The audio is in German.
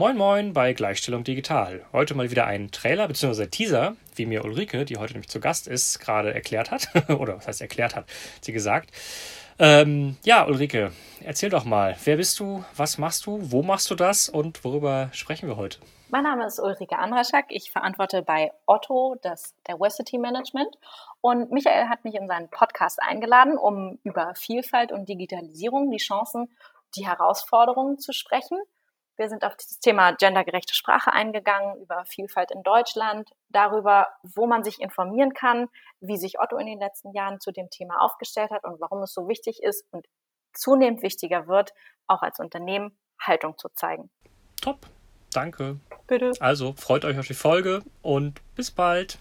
Moin Moin bei Gleichstellung Digital. Heute mal wieder ein Trailer bzw. Teaser, wie mir Ulrike, die heute nämlich zu Gast ist, gerade erklärt hat. Oder was heißt erklärt hat, sie gesagt. Ähm, ja, Ulrike, erzähl doch mal, wer bist du, was machst du, wo machst du das und worüber sprechen wir heute? Mein Name ist Ulrike Andraschak. Ich verantworte bei Otto das Diversity Management. Und Michael hat mich in seinen Podcast eingeladen, um über Vielfalt und Digitalisierung, die Chancen, die Herausforderungen zu sprechen. Wir sind auf dieses Thema gendergerechte Sprache eingegangen, über Vielfalt in Deutschland, darüber, wo man sich informieren kann, wie sich Otto in den letzten Jahren zu dem Thema aufgestellt hat und warum es so wichtig ist und zunehmend wichtiger wird, auch als Unternehmen Haltung zu zeigen. Top, danke. Bitte. Also freut euch auf die Folge und bis bald.